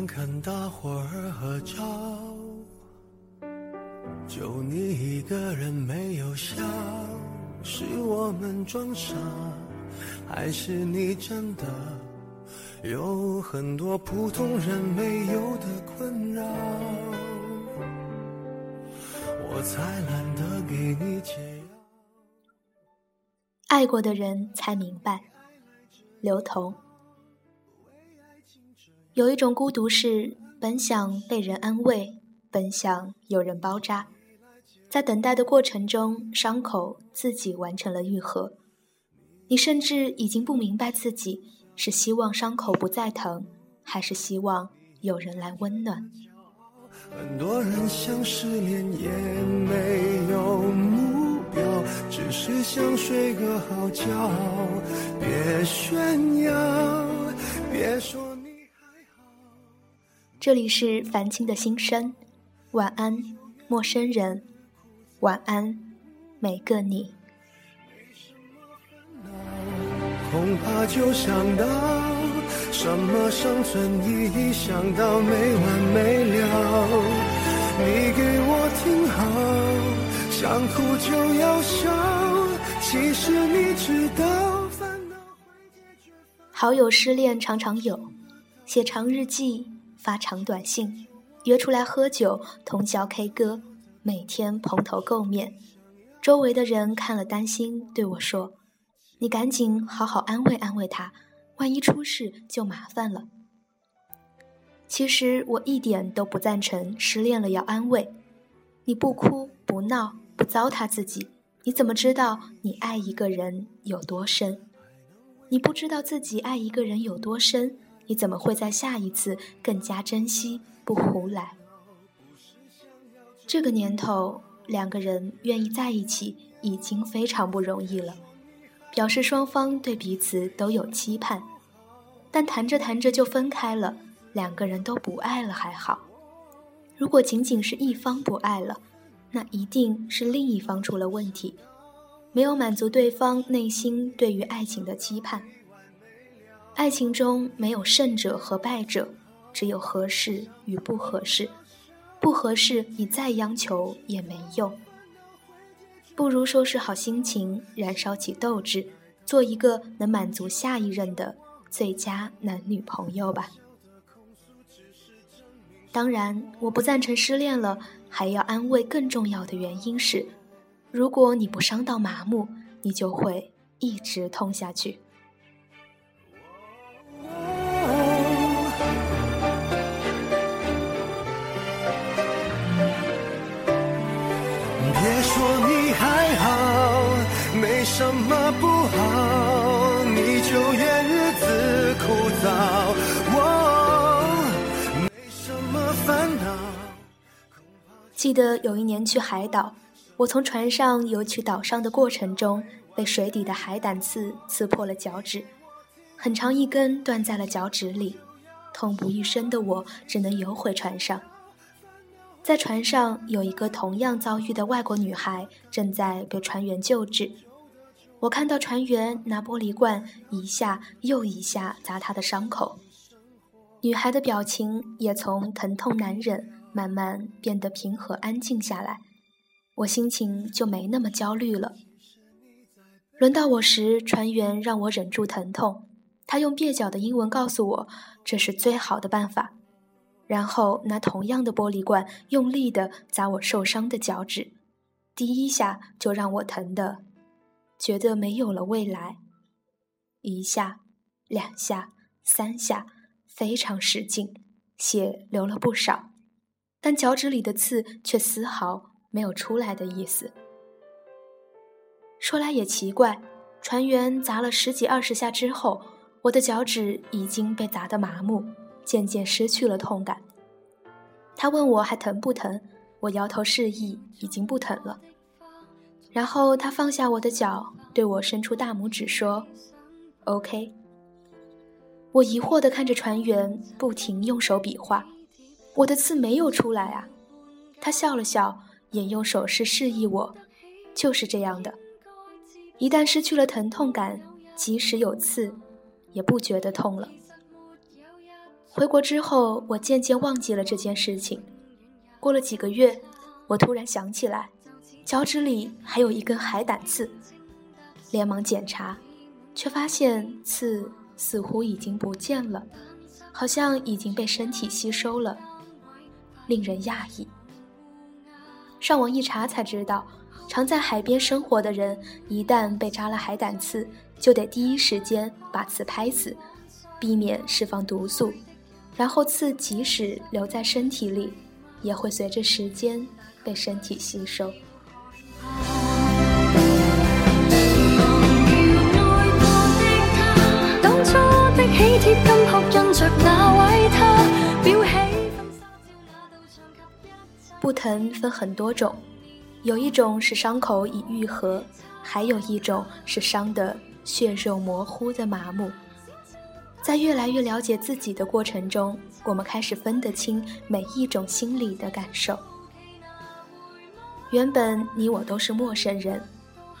看看大伙儿合照，就你一个人没有笑，是我们装傻，还是你真的有很多普通人没有的困扰？我才懒得给你解药。爱过的人才明白，刘同。有一种孤独是本想被人安慰，本想有人包扎，在等待的过程中，伤口自己完成了愈合。你甚至已经不明白自己是希望伤口不再疼，还是希望有人来温暖。很多人想失恋也没有目标，只是想睡个好觉。别炫耀，别说。这里是凡青的心声，晚安，陌生人，晚安，每个你。恐怕就想到什么生存意义，想到没完没了。你给我听好，想哭就要笑。其实你知道。好友失恋常常有，写长日记。发长短信，约出来喝酒，通宵 K 歌，每天蓬头垢面。周围的人看了担心，对我说：“你赶紧好好安慰安慰他，万一出事就麻烦了。”其实我一点都不赞成失恋了要安慰。你不哭不闹不糟蹋自己，你怎么知道你爱一个人有多深？你不知道自己爱一个人有多深。你怎么会在下一次更加珍惜，不胡来？这个年头，两个人愿意在一起已经非常不容易了，表示双方对彼此都有期盼。但谈着谈着就分开了，两个人都不爱了还好。如果仅仅是一方不爱了，那一定是另一方出了问题，没有满足对方内心对于爱情的期盼。爱情中没有胜者和败者，只有合适与不合适。不合适，你再央求也没用。不如收拾好心情，燃烧起斗志，做一个能满足下一任的最佳男女朋友吧。当然，我不赞成失恋了还要安慰。更重要的原因是，如果你不伤到麻木，你就会一直痛下去。子枯燥。没什么烦恼。记得有一年去海岛，我从船上游去岛上的过程中，被水底的海胆刺刺破了脚趾，很长一根断在了脚趾里，痛不欲生的我只能游回船上。在船上有一个同样遭遇的外国女孩，正在被船员救治。我看到船员拿玻璃罐一下又一下砸他的伤口，女孩的表情也从疼痛难忍慢慢变得平和安静下来，我心情就没那么焦虑了。轮到我时，船员让我忍住疼痛，他用蹩脚的英文告诉我这是最好的办法，然后拿同样的玻璃罐用力地砸我受伤的脚趾，第一下就让我疼的。觉得没有了未来，一下，两下，三下，非常使劲，血流了不少，但脚趾里的刺却丝毫没有出来的意思。说来也奇怪，船员砸了十几二十下之后，我的脚趾已经被砸得麻木，渐渐失去了痛感。他问我还疼不疼，我摇头示意已经不疼了。然后他放下我的脚，对我伸出大拇指说：“OK。”我疑惑地看着船员，不停用手比划：“我的刺没有出来啊！”他笑了笑，也用手势示意我：“就是这样的。一旦失去了疼痛感，即使有刺，也不觉得痛了。”回国之后，我渐渐忘记了这件事情。过了几个月，我突然想起来，脚趾里还有一根海胆刺，连忙检查，却发现刺似乎已经不见了，好像已经被身体吸收了，令人讶异。上网一查才知道，常在海边生活的人，一旦被扎了海胆刺，就得第一时间把刺拍死，避免释放毒素。然后刺即使留在身体里，也会随着时间被身体吸收。不疼分很多种，有一种是伤口已愈合，还有一种是伤的血肉模糊的麻木。在越来越了解自己的过程中，我们开始分得清每一种心理的感受。原本你我都是陌生人，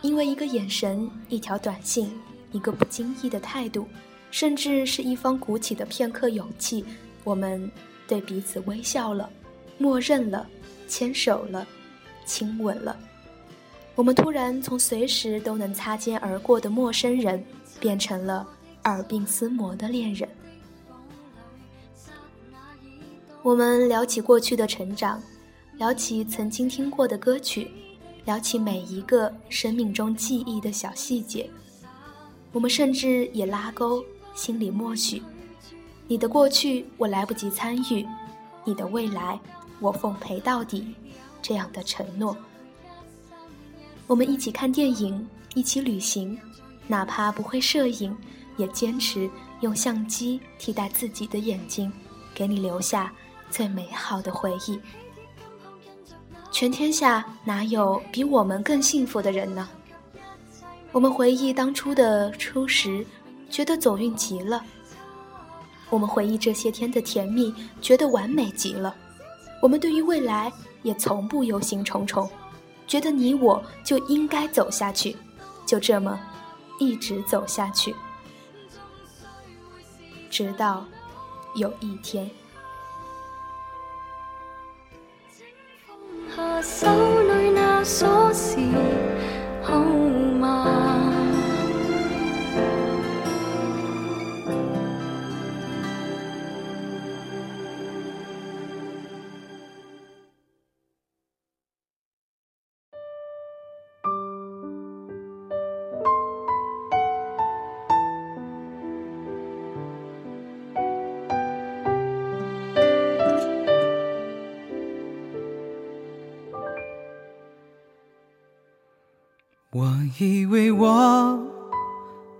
因为一个眼神、一条短信、一个不经意的态度，甚至是一方鼓起的片刻勇气，我们对彼此微笑了，默认了。牵手了，亲吻了，我们突然从随时都能擦肩而过的陌生人，变成了耳鬓厮磨的恋人。我们聊起过去的成长，聊起曾经听过的歌曲，聊起每一个生命中记忆的小细节。我们甚至也拉钩，心里默许：你的过去我来不及参与，你的未来。我奉陪到底，这样的承诺。我们一起看电影，一起旅行，哪怕不会摄影，也坚持用相机替代自己的眼睛，给你留下最美好的回忆。全天下哪有比我们更幸福的人呢？我们回忆当初的初识，觉得走运极了；我们回忆这些天的甜蜜，觉得完美极了。我们对于未来也从不忧心忡忡，觉得你我就应该走下去，就这么一直走下去，直到有一天。手里那锁匙。我以为我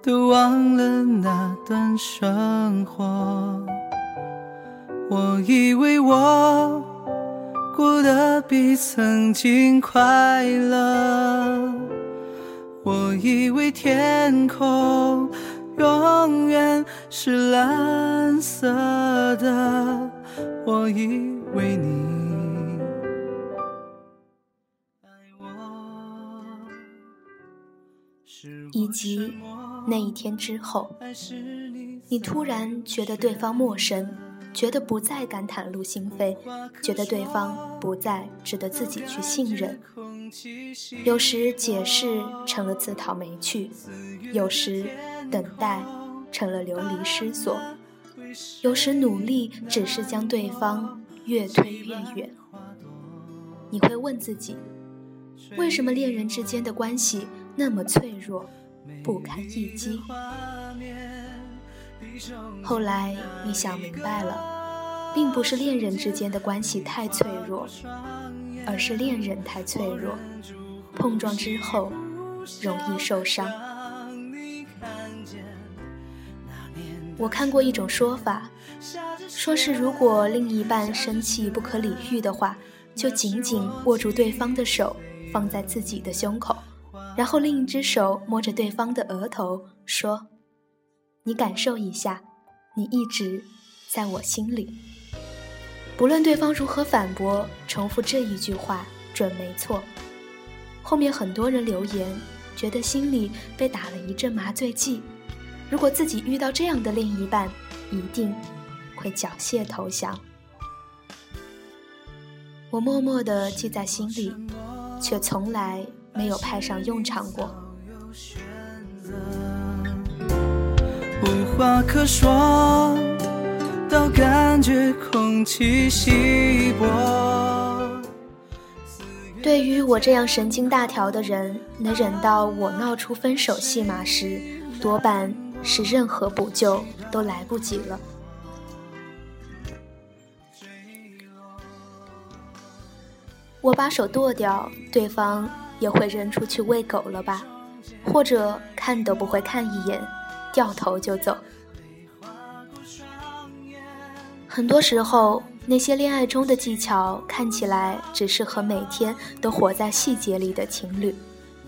都忘了那段生活，我以为我过得比曾经快乐，我以为天空永远是蓝色的，我以为你。以及那一天之后，你突然觉得对方陌生，觉得不再敢袒露心扉，觉得对方不再值得自己去信任。有时解释成了自讨没趣，有时等待成了流离失所，有时努力只是将对方越推越远。你会问自己，为什么恋人之间的关系那么脆弱？不堪一击。后来你想明白了，并不是恋人之间的关系太脆弱，而是恋人太脆弱，碰撞之后容易受伤。我看过一种说法，说是如果另一半生气不可理喻的话，就紧紧握住对方的手，放在自己的胸口。然后另一只手摸着对方的额头，说：“你感受一下，你一直在我心里。”不论对方如何反驳，重复这一句话准没错。后面很多人留言，觉得心里被打了一阵麻醉剂。如果自己遇到这样的另一半，一定会缴械投降。我默默地记在心里，却从来没有派上用场过。无话可说，到感觉空气稀薄。对于我这样神经大条的人，能忍到我闹出分手戏码时，多半是任何补救都来不及了。我把手剁掉，对方也会扔出去喂狗了吧？或者看都不会看一眼，掉头就走。很多时候，那些恋爱中的技巧看起来只适合每天都活在细节里的情侣，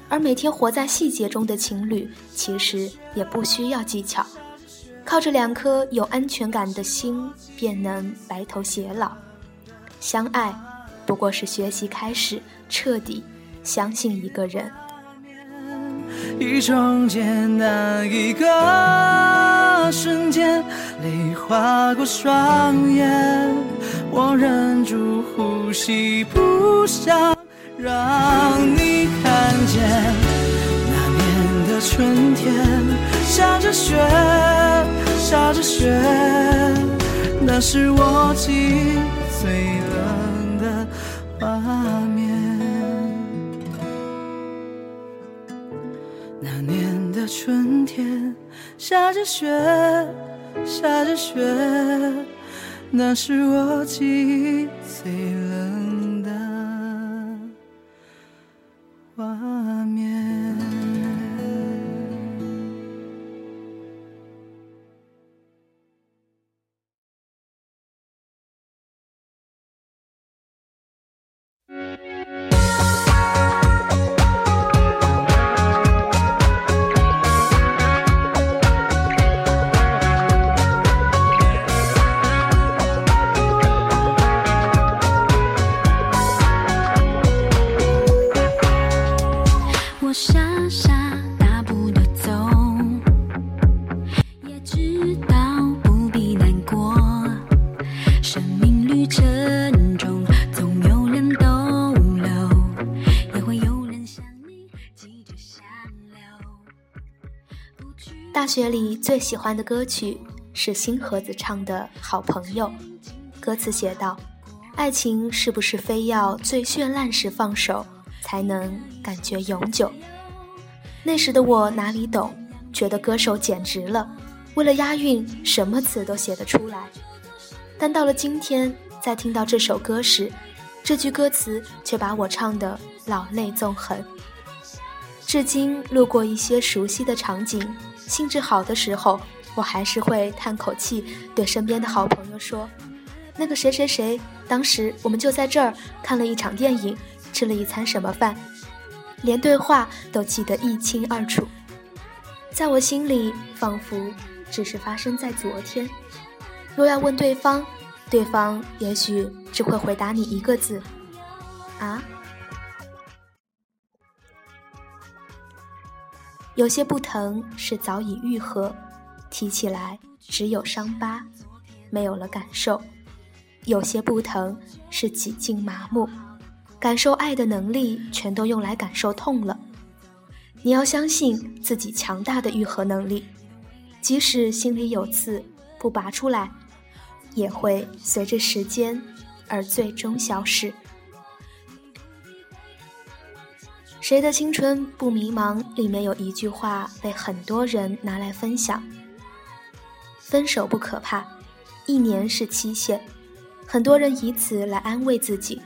而每天活在细节中的情侣，其实也不需要技巧，靠着两颗有安全感的心，便能白头偕老。相爱，不过是学习开始，彻底相信一个人。一种简单，一个瞬间，泪划过双眼，我忍住呼吸，不想让你看见。那年的春天，下着雪，下着雪，那是我记忆最的春天，下着雪，下着雪，那是我记忆最冷的画面。学里最喜欢的歌曲是星河子唱的《好朋友》，歌词写道：“爱情是不是非要最绚烂时放手，才能感觉永久？”那时的我哪里懂，觉得歌手简直了，为了押韵，什么词都写得出来。但到了今天，在听到这首歌时，这句歌词却把我唱得老泪纵横。至今路过一些熟悉的场景，兴致好的时候，我还是会叹口气，对身边的好朋友说：“那个谁谁谁，当时我们就在这儿看了一场电影，吃了一餐什么饭，连对话都记得一清二楚。”在我心里，仿佛只是发生在昨天。若要问对方，对方也许只会回答你一个字：“啊。”有些不疼是早已愈合，提起来只有伤疤，没有了感受；有些不疼是几近麻木，感受爱的能力全都用来感受痛了。你要相信自己强大的愈合能力，即使心里有刺，不拔出来，也会随着时间而最终消失。谁的青春不迷茫？里面有一句话被很多人拿来分享：分手不可怕，一年是期限。很多人以此来安慰自己，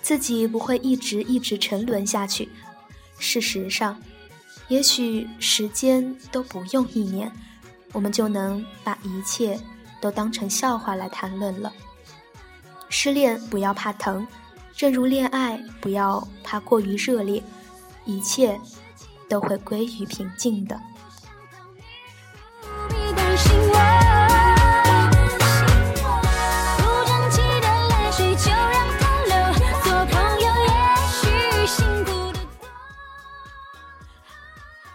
自己不会一直一直沉沦下去。事实上，也许时间都不用一年，我们就能把一切都当成笑话来谈论了。失恋不要怕疼，正如恋爱不要怕过于热烈。一切都会归于平静的。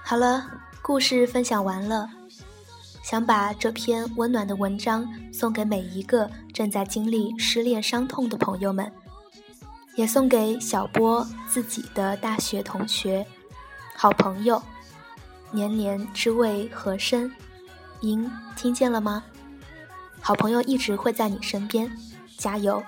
好了，故事分享完了。想把这篇温暖的文章送给每一个正在经历失恋伤痛的朋友们，也送给小波自己的大学同学、好朋友，年年知味和深。您听见了吗？好朋友一直会在你身边，加油！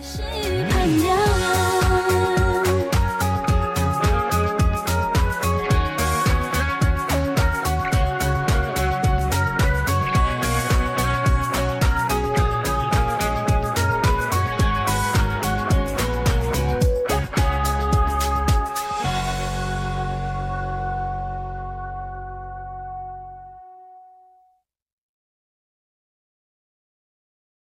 是。